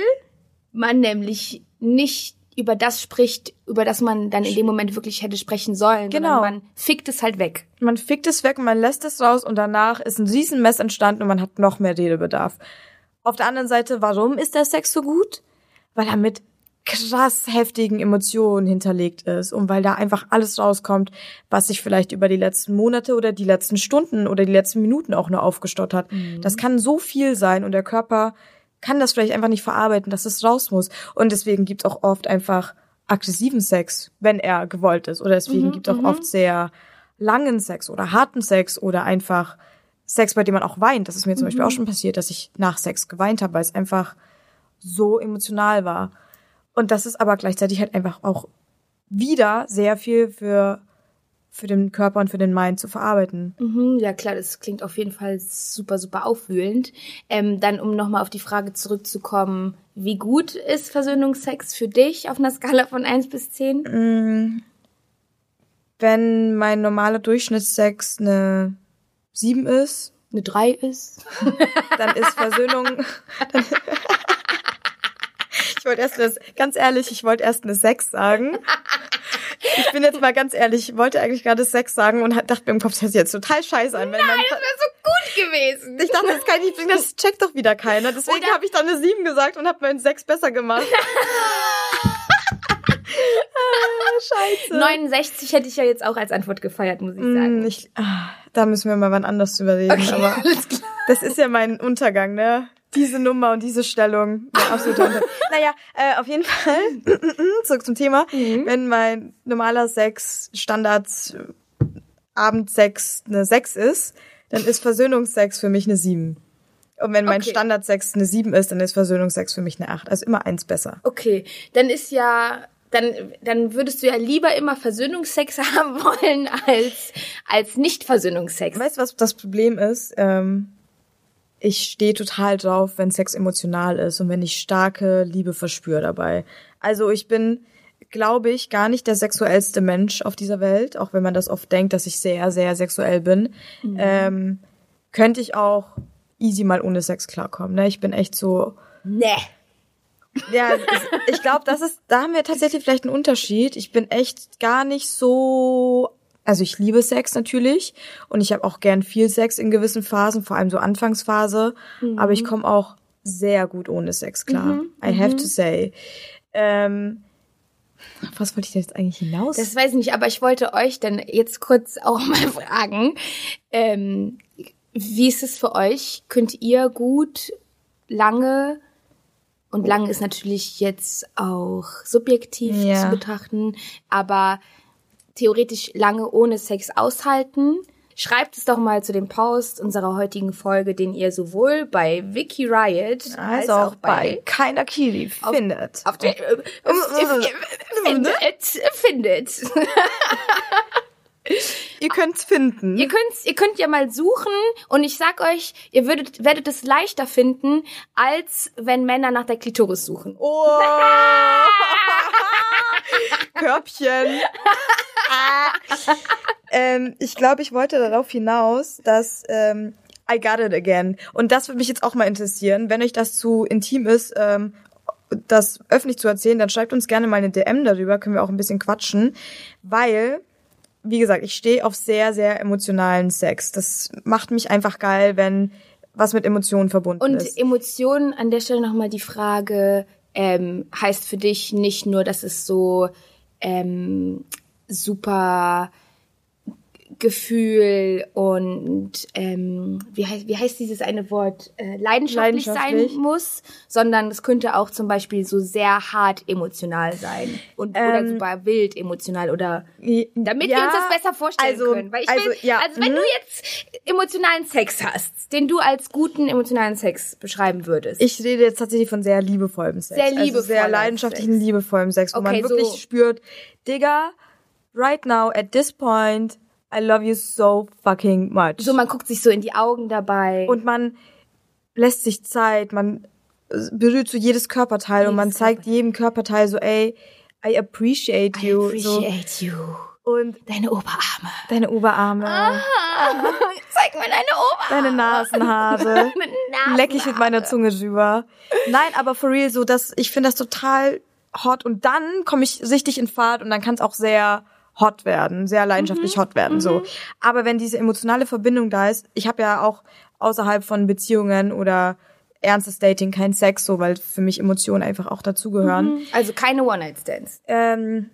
man nämlich nicht über das spricht, über das man dann in dem Moment wirklich hätte sprechen sollen, Genau. man fickt es halt weg. Man fickt es weg, man lässt es raus und danach ist ein Riesenmess entstanden und man hat noch mehr Redebedarf. Auf der anderen Seite, warum ist der Sex so gut? Weil er mit krass heftigen Emotionen hinterlegt ist und weil da einfach alles rauskommt, was sich vielleicht über die letzten Monate oder die letzten Stunden oder die letzten Minuten auch nur aufgestaut hat. Das kann so viel sein und der Körper kann das vielleicht einfach nicht verarbeiten, dass es raus muss. Und deswegen gibt es auch oft einfach aggressiven Sex, wenn er gewollt ist. Oder deswegen gibt es auch oft sehr langen Sex oder harten Sex oder einfach Sex, bei dem man auch weint. Das ist mir zum Beispiel auch schon passiert, dass ich nach Sex geweint habe, weil es einfach so emotional war. Und das ist aber gleichzeitig halt einfach auch wieder sehr viel für, für den Körper und für den Mind zu verarbeiten. Mhm, ja klar, das klingt auf jeden Fall super, super aufwühlend. Ähm, dann, um nochmal auf die Frage zurückzukommen, wie gut ist Versöhnungsex für dich auf einer Skala von 1 bis 10? Wenn mein normaler Durchschnittssex eine 7 ist, Eine 3 ist? dann ist Versöhnung. Dann ich wollte erst eine, ganz ehrlich, ich wollte erst eine 6 sagen. Ich bin jetzt mal ganz ehrlich, ich wollte eigentlich gerade 6 sagen und dachte mir im Kopf, das hört sich jetzt total scheiße an. Wenn man, Das wäre so gut gewesen. ich dachte, das kann ich nicht bringen, das checkt doch wieder keiner. Deswegen habe ich dann eine 7 gesagt und habe meinen 6 besser gemacht. ah, scheiße. 69 hätte ich ja jetzt auch als Antwort gefeiert, muss ich sagen. Hm, ich, ah, da müssen wir mal wann anders drüber reden. aber alles klar. das ist ja mein Untergang, ne? Diese Nummer und diese Stellung. Untergang. naja, äh, auf jeden Fall, zurück zum Thema. Mhm. Wenn mein normaler Sex, Standards, Abendsex eine 6 ist, dann ist Versöhnungsex für mich eine 7. Und wenn mein Okay. Standardsex eine 7 ist, dann ist Versöhnungsex für mich eine 8. Also immer eins besser. Okay, dann ist ja, dann, dann würdest du ja lieber immer Versöhnungsex haben wollen als, als Nicht-Versöhnungsex. Weißt du, was das Problem ist? Ähm, ich stehe total drauf, wenn Sex emotional ist und wenn ich starke Liebe verspüre dabei. Also ich bin, glaube ich, gar nicht der sexuellste Mensch auf dieser Welt, auch wenn man das oft denkt, dass ich sehr, sehr sexuell bin. Ähm, könnte ich auch easy mal ohne Sex klarkommen. Ne? Ich bin echt so, Nee. ja, ich glaube, das ist, da haben wir tatsächlich vielleicht einen Unterschied. Ich bin echt gar nicht so, also ich liebe Sex natürlich und ich habe auch gern viel Sex in gewissen Phasen, vor allem so Anfangsphase, aber ich komme auch sehr gut ohne Sex klar. I have to say. Ähm, was wollte ich denn jetzt eigentlich hinaus? Das weiß ich nicht, aber ich wollte euch dann jetzt kurz auch mal fragen. Ähm, Wie ist es für euch? Könnt ihr gut lange und lange ist natürlich jetzt auch subjektiv Ja. zu betrachten, aber theoretisch lange ohne Sex aushalten? Schreibt es doch mal zu dem Post unserer heutigen Folge, den ihr sowohl bei Vicky Riot als auch bei keiner Kiri findet. auf der, äh, findet, findet. Ihr könnt's finden. Ihr könnt, ihr könnt ja mal suchen und ich sag euch, ihr würdet, werdet es leichter finden, als wenn Männer nach der Klitoris suchen. Oh. Körbchen. ähm, ich glaube, ich wollte darauf hinaus, dass ähm, I got it again. Und das würde mich jetzt auch mal interessieren. Wenn euch das zu intim ist, ähm, das öffentlich zu erzählen, dann schreibt uns gerne mal eine DM darüber, können wir auch ein bisschen quatschen, weil wie gesagt, ich stehe auf sehr, sehr emotionalen Sex. Das macht mich einfach geil, wenn was mit Emotionen verbunden Und ist. Emotionen, an der Stelle nochmal die Frage, ähm, heißt für dich nicht nur, dass es so ähm, super Gefühl und ähm, wie, heißt, wie heißt dieses eine Wort äh, leidenschaftlich, Leidenschaftlich. sein muss, sondern es könnte auch zum Beispiel so sehr hart emotional sein und oder Ähm, super wild emotional oder damit wir Ja, uns das besser vorstellen also- können. Weil ich also, will, ja, also wenn mhm. du jetzt emotionalen Sex hast, den du als guten emotionalen Sex beschreiben würdest. Ich rede jetzt tatsächlich von sehr liebevollem Sex. Sehr Also sehr leidenschaftlichen, Sex. liebevollem Sex, wo Okay, man wirklich so- spürt, Digga, right now, at this point, I love you so fucking much. so, man guckt sich so in die Augen dabei. und man lässt sich Zeit, man berührt so jedes Körperteil und man Jedes zeigt jedem Körperteil so, ey, I appreciate I you. appreciate you. So. Und Deine Oberarme. deine Oberarme, Zeig mir deine Oberarme. deine Nasenhaare. leck ich mit meiner Zunge drüber. Nein, aber for real, so dass ich finde das total hot und dann komme ich richtig in Fahrt und dann kann es auch sehr hot werden, sehr leidenschaftlich hot werden so. Aber wenn diese emotionale Verbindung da ist, ich habe ja auch außerhalb von Beziehungen oder ernstes Dating kein Sex so, weil für mich Emotionen einfach auch dazugehören. Also keine One-Night-Stands. Ähm,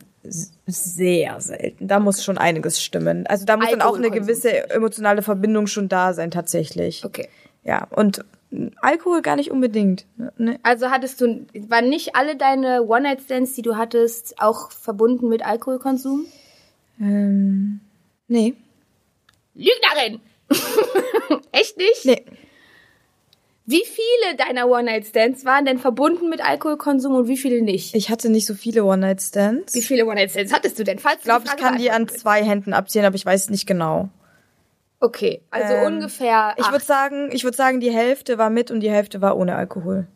sehr selten. Da muss schon einiges stimmen. Also da muss dann auch eine gewisse emotionale Verbindung schon da sein tatsächlich. Okay. Ja, und Alkohol gar nicht unbedingt. Ne? Also hattest du, waren nicht alle deine One-Night-Stands, die du hattest, auch verbunden mit Alkoholkonsum? Ähm, nee. Lügnerin! Echt nicht? Nee. Wie viele deiner One-Night-Stands waren denn verbunden mit Alkoholkonsum und wie viele nicht? Ich hatte nicht so viele One-Night-Stands. Wie Ich viele One-Night-Stands hattest du denn? Falls glaube, ich kann die an zwei Händen abzählen, aber ich weiß nicht genau. Okay, also Ähm, ungefähr. Ich acht. würde sagen, ich würde sagen, die Hälfte war mit und die Hälfte war ohne Alkohol.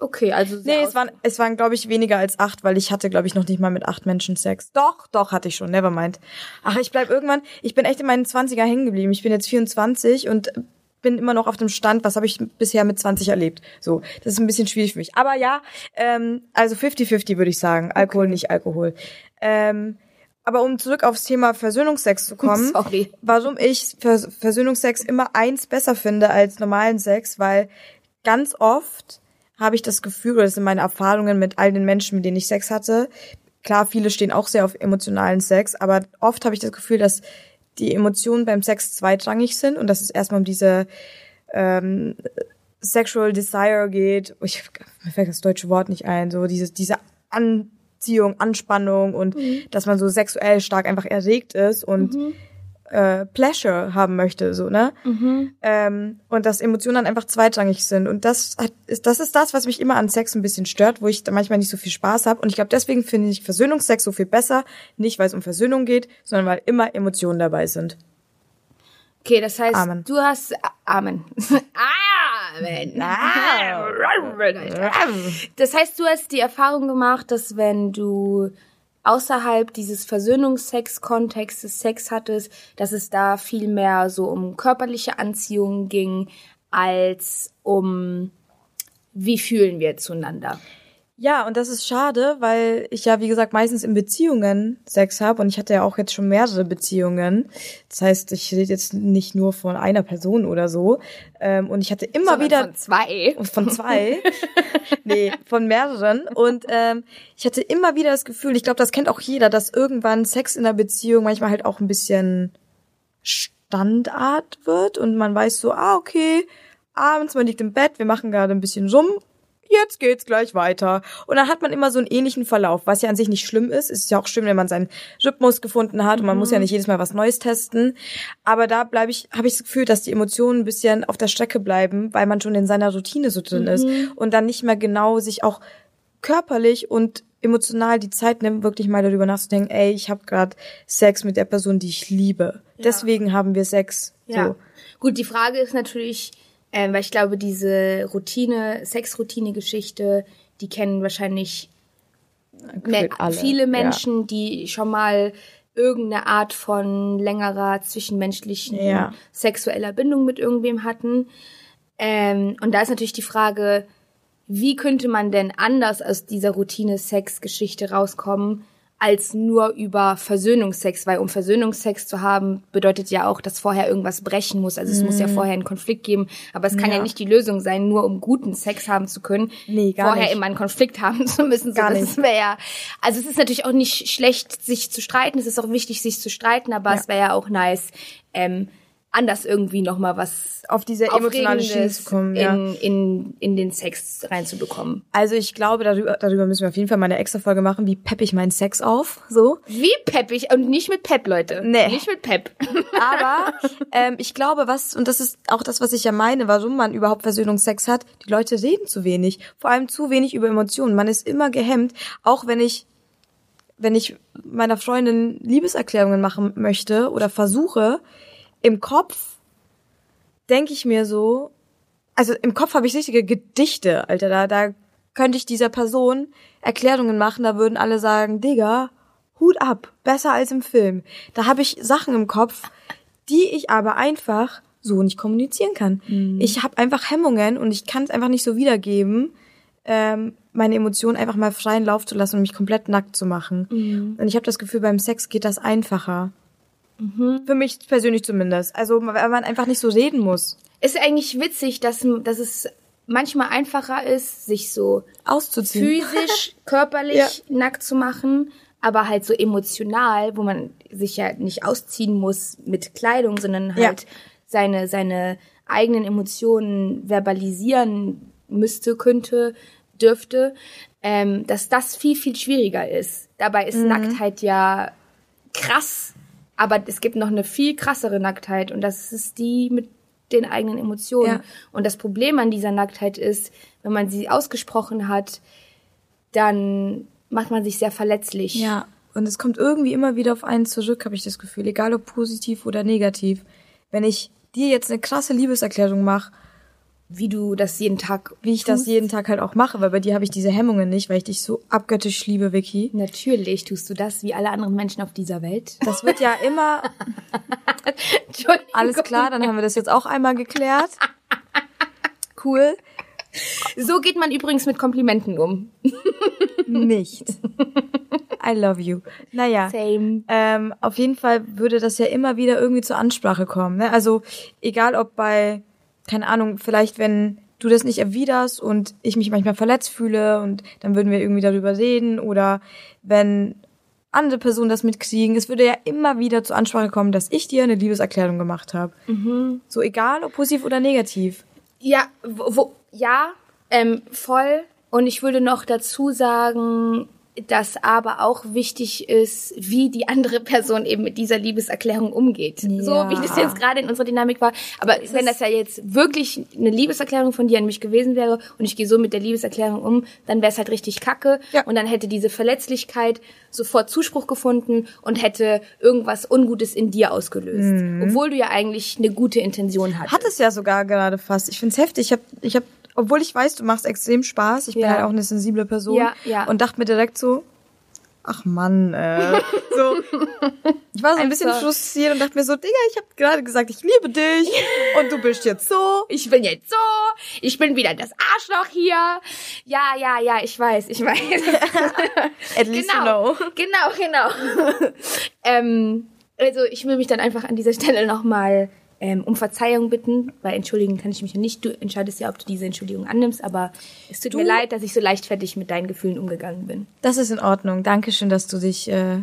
Okay, also Nee, es waren, es waren, glaube ich, weniger als acht, weil ich hatte, glaube ich, noch nicht mal mit acht Menschen Sex. Doch, doch, hatte ich schon, never mind. Ach, ich bleib irgendwann, ich bin echt in meinen 20er hängen geblieben. Ich bin jetzt 24 und bin immer noch auf dem Stand, was habe ich bisher mit 20 erlebt. So, das ist ein bisschen schwierig für mich. Aber ja, ähm, also 50-50 würde ich sagen. Alkohol, nicht Alkohol. Ähm, aber um zurück aufs Thema Versöhnungsex zu kommen, Sorry. warum ich Vers Versöhnungsex immer eins besser finde als normalen Sex, weil ganz oft habe ich das Gefühl, oder das sind meine Erfahrungen mit all den Menschen, mit denen ich Sex hatte. Klar, viele stehen auch sehr auf emotionalen Sex, aber oft habe ich das Gefühl, dass die Emotionen beim Sex zweitrangig sind und dass es erstmal um diese ähm, Sexual Desire geht. Ich, mir fällt das deutsche Wort nicht ein, so diese, diese Anziehung, Anspannung und dass man so sexuell stark einfach erregt ist und äh, Pleasure haben möchte, so, ne? Ähm, und dass Emotionen dann einfach zweitrangig sind. Und das hat, ist, das ist das, was mich immer an Sex ein bisschen stört, wo ich da manchmal nicht so viel Spaß habe. Und ich glaube, deswegen finde ich Versöhnungsex so viel besser. Nicht, weil es um Versöhnung geht, sondern weil immer Emotionen dabei sind. Okay, das heißt, Amen. du hast Amen. Amen. Das heißt, du hast die Erfahrung gemacht, dass wenn du außerhalb dieses Versöhnungsex-Kontextes Sex hattest, dass es da viel mehr so um körperliche Anziehung ging, als um wie fühlen wir zueinander. Ja, und das ist schade, weil ich ja, wie gesagt, meistens in Beziehungen Sex habe und ich hatte ja auch jetzt schon mehrere Beziehungen. Das heißt, ich rede jetzt nicht nur von einer Person oder so. Ähm, und ich hatte immer Sondern wieder von zwei. Von zwei. nee, von mehreren. Und ähm, ich hatte immer wieder das Gefühl, ich glaube, das kennt auch jeder, dass irgendwann Sex in der Beziehung manchmal halt auch ein bisschen Standard wird und man weiß so, ah, okay, abends, man liegt im Bett, wir machen gerade ein bisschen rum, jetzt geht's gleich weiter. Und dann hat man immer so einen ähnlichen Verlauf, was ja an sich nicht schlimm ist. Es ist ja auch schlimm, wenn man seinen Rhythmus gefunden hat und man muss ja nicht jedes Mal was Neues testen. Aber da bleibe ich, habe ich das Gefühl, dass die Emotionen ein bisschen auf der Strecke bleiben, weil man schon in seiner Routine so drin ist und dann nicht mehr genau sich auch körperlich und emotional die Zeit nimmt, wirklich mal darüber nachzudenken, ey, ich habe gerade Sex mit der Person, die ich liebe. Deswegen haben wir Sex. Ja. So. Gut, die Frage ist natürlich, ähm, weil ich glaube, diese Routine, Sexroutine-Geschichte, die kennen wahrscheinlich me alle, viele ja. Menschen, die schon mal irgendeine Art von längerer zwischenmenschlichen Ja. sexueller Bindung mit irgendwem hatten. Ähm, und da ist natürlich die Frage, wie könnte man denn anders aus dieser Routine-Sex-Geschichte rauskommen, als nur über Versöhnungsex, weil um Versöhnungsex zu haben, bedeutet ja auch, dass vorher irgendwas brechen muss. Also es muss ja vorher einen Konflikt geben, aber es kann ja. Mhm. Ja. nicht die Lösung sein, nur um guten Sex haben zu können, Nee, gar vorher nicht. immer einen Konflikt haben zu müssen. So, Gar das wäre ja, also es ist natürlich auch nicht schlecht, sich zu streiten. Es ist auch wichtig, sich zu streiten, aber es wäre ja auch nice, ähm, anders irgendwie noch mal was Auf diese emotionale Schiene zu kommen, ja. in, in, in den Sex reinzubekommen. Also ich glaube, darüber, darüber müssen wir auf jeden Fall mal eine extra Folge machen, wie pepp ich meinen Sex auf, so. Wie peppig und nicht mit Pep, Leute. Nee. Nicht mit Pep. Aber ähm, ich glaube, was, und das ist auch das, was ich ja meine, warum man überhaupt Versöhnungsex hat, die Leute reden zu wenig. Vor allem zu wenig über Emotionen. Man ist immer gehemmt, auch wenn ich, wenn ich meiner Freundin Liebeserklärungen machen möchte oder versuche, im Kopf denke ich mir so, also im Kopf habe ich richtige Gedichte, Alter, da, da könnte ich dieser Person Erklärungen machen, da würden alle sagen, Digga, Hut ab, besser als im Film. Da habe ich Sachen im Kopf, die ich aber einfach so nicht kommunizieren kann. Ich habe einfach Hemmungen und ich kann es einfach nicht so wiedergeben, ähm, meine Emotionen einfach mal freien Lauf zu lassen und mich komplett nackt zu machen. Und ich habe das Gefühl, beim Sex geht das einfacher. Für mich persönlich zumindest. Also, weil man einfach nicht so reden muss. Ist eigentlich witzig, dass, dass es manchmal einfacher ist, sich so Auszuziehen. physisch, körperlich Ja. nackt zu machen, aber halt so emotional, wo man sich ja nicht ausziehen muss mit Kleidung, sondern Ja. halt seine, seine eigenen Emotionen verbalisieren müsste, könnte, dürfte, ähm, dass das viel, viel schwieriger ist. Dabei ist Mhm. Nacktheit ja krass, aber es gibt noch eine viel krassere Nacktheit und das ist die mit den eigenen Emotionen. Ja. Und das Problem an dieser Nacktheit ist, wenn man sie ausgesprochen hat, dann macht man sich sehr verletzlich. Ja, und es kommt irgendwie immer wieder auf einen zurück, habe ich das Gefühl, egal ob positiv oder negativ. Wenn ich dir jetzt eine krasse Liebeserklärung mache, Wie du das jeden Tag wie ich das jeden Tag halt auch mache, weil bei dir habe ich diese Hemmungen nicht, weil ich dich so abgöttisch liebe, Vicky. Natürlich tust du das wie alle anderen Menschen auf dieser Welt. Das wird ja immer alles klar, dann haben wir das jetzt auch einmal geklärt. Cool. So geht man übrigens mit Komplimenten um. Nicht. I love you. Naja. Same. Ähm, auf jeden Fall würde das ja immer wieder irgendwie zur Ansprache kommen. Ne? Also egal ob bei, keine Ahnung, vielleicht wenn du das nicht erwiderst und ich mich manchmal verletzt fühle und dann würden wir irgendwie darüber reden oder wenn andere Personen das mitkriegen, es würde ja immer wieder zur Ansprache kommen, dass ich dir eine Liebeserklärung gemacht habe. So egal ob positiv oder negativ. Ja, wo, wo, ja, ähm, voll. Und ich würde noch dazu sagen, dass aber auch wichtig ist, wie die andere Person eben mit dieser Liebeserklärung umgeht. So Ja. wie das jetzt gerade in unserer Dynamik war. Aber wenn das ja jetzt wirklich eine Liebeserklärung von dir an mich gewesen wäre und ich gehe so mit der Liebeserklärung um, dann wäre es halt richtig kacke. Ja. Und dann hätte diese Verletzlichkeit sofort Zuspruch gefunden und hätte irgendwas Ungutes in dir ausgelöst. Obwohl du ja eigentlich eine gute Intention hattest. Hat es ja sogar gerade fast. Ich find's heftig. Ich habe, ich hab, obwohl ich weiß, du machst extrem Spaß. Ich bin Ja. halt auch eine sensible Person. Ja, ja. Und dachte mir direkt so, ach Mann, äh, so. Ich war so ein bisschen frustriert und dachte mir so, Digga, ich habe gerade gesagt, ich liebe dich und du bist jetzt so. ich bin jetzt so, ich bin wieder das Arschloch hier. Ja, ja, ja, ich weiß, ich weiß. At least you genau, know. genau, genau. ähm, also ich will mich dann einfach an dieser Stelle nochmal ähm, um Verzeihung bitten, weil entschuldigen kann ich mich ja nicht. Du entscheidest ja, ob du diese Entschuldigung annimmst, aber es tut mir leid, dass ich so leichtfertig mit deinen Gefühlen umgegangen bin. Das ist in Ordnung. Dankeschön, dass du dich äh,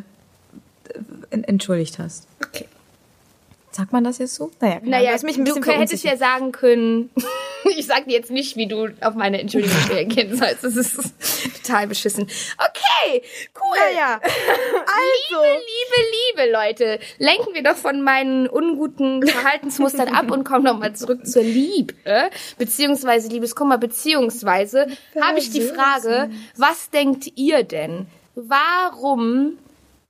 en- entschuldigt hast. Okay. Sagt man das jetzt so? Naja, genau. naja du hättest ja sagen können, ich sag dir jetzt nicht, wie du auf meine Entschuldigung reagieren sollst. Das ist total beschissen. Okay, cool. Naja, also. Liebe, liebe, liebe Leute, lenken wir doch von meinen unguten Verhaltensmustern ab und kommen nochmal zurück zur Liebe, beziehungsweise Liebeskummer, beziehungsweise habe ich die Frage, was denkt ihr denn? Warum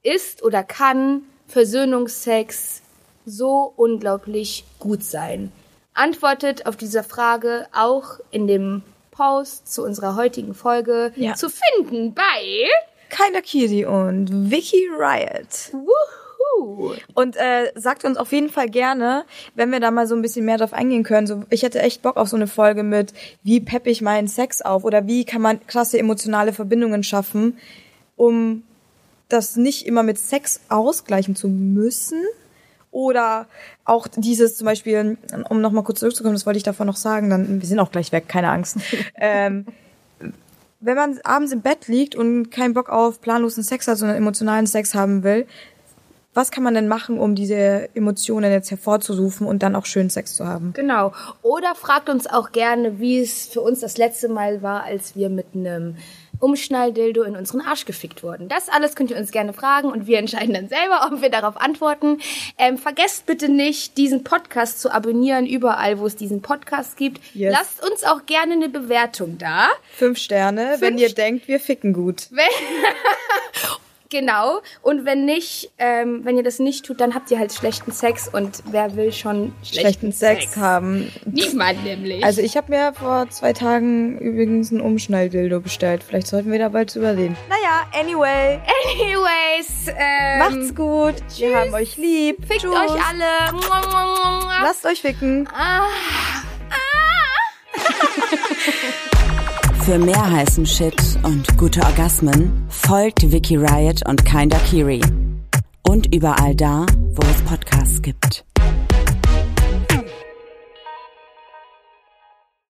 ist oder kann Versöhnungsex so unglaublich gut sein? Antwortet auf diese Frage auch in dem Post zu unserer heutigen Folge ja. zu finden bei Keiner Kiri und Vicky Riot. Woohoo! Und äh, sagt uns auf jeden Fall gerne, wenn wir da mal so ein bisschen mehr drauf eingehen können. So, ich hätte echt Bock auf so eine Folge mit, wie peppe ich meinen Sex auf oder wie kann man krasse emotionale Verbindungen schaffen, um das nicht immer mit Sex ausgleichen zu müssen, oder auch dieses zum Beispiel, um nochmal kurz zurückzukommen, das wollte ich davon noch sagen, dann, wir sind auch gleich weg, keine Angst. ähm, wenn man abends im Bett liegt und keinen Bock auf planlosen Sex hat, sondern emotionalen Sex haben will, was kann man denn machen, um diese Emotionen jetzt hervorzurufen und dann auch schön Sex zu haben? Genau. Oder fragt uns auch gerne, wie es für uns das letzte Mal war, als wir mit einem Umschnalldildo in unseren Arsch gefickt wurden. Das alles könnt ihr uns gerne fragen und wir entscheiden dann selber, ob wir darauf antworten. Ähm, vergesst bitte nicht, diesen Podcast zu abonnieren, überall, wo es diesen Podcast gibt. Yes. Lasst uns auch gerne eine Bewertung da. Fünf Sterne, Fünf wenn ihr denkt, wir ficken gut. Genau. Und wenn nicht, ähm, wenn ihr das nicht tut, dann habt ihr halt schlechten Sex. Und wer will schon schlechten, schlechten Sex, Sex, haben? Niemand nämlich. Also ich habe mir vor zwei Tagen übrigens ein Umschnalldildo bestellt. Vielleicht sollten wir da bald überreden. Naja, anyway. Anyways. Ähm, Macht's gut. Tschüss. Wir haben euch lieb. Fickt tschüss. euch alle. Lasst euch ficken. Ah. Ah. Für mehr heißen Shit und gute Orgasmen folgt Vicky Riot und Kinda Kiri. Und überall da, wo es Podcasts gibt.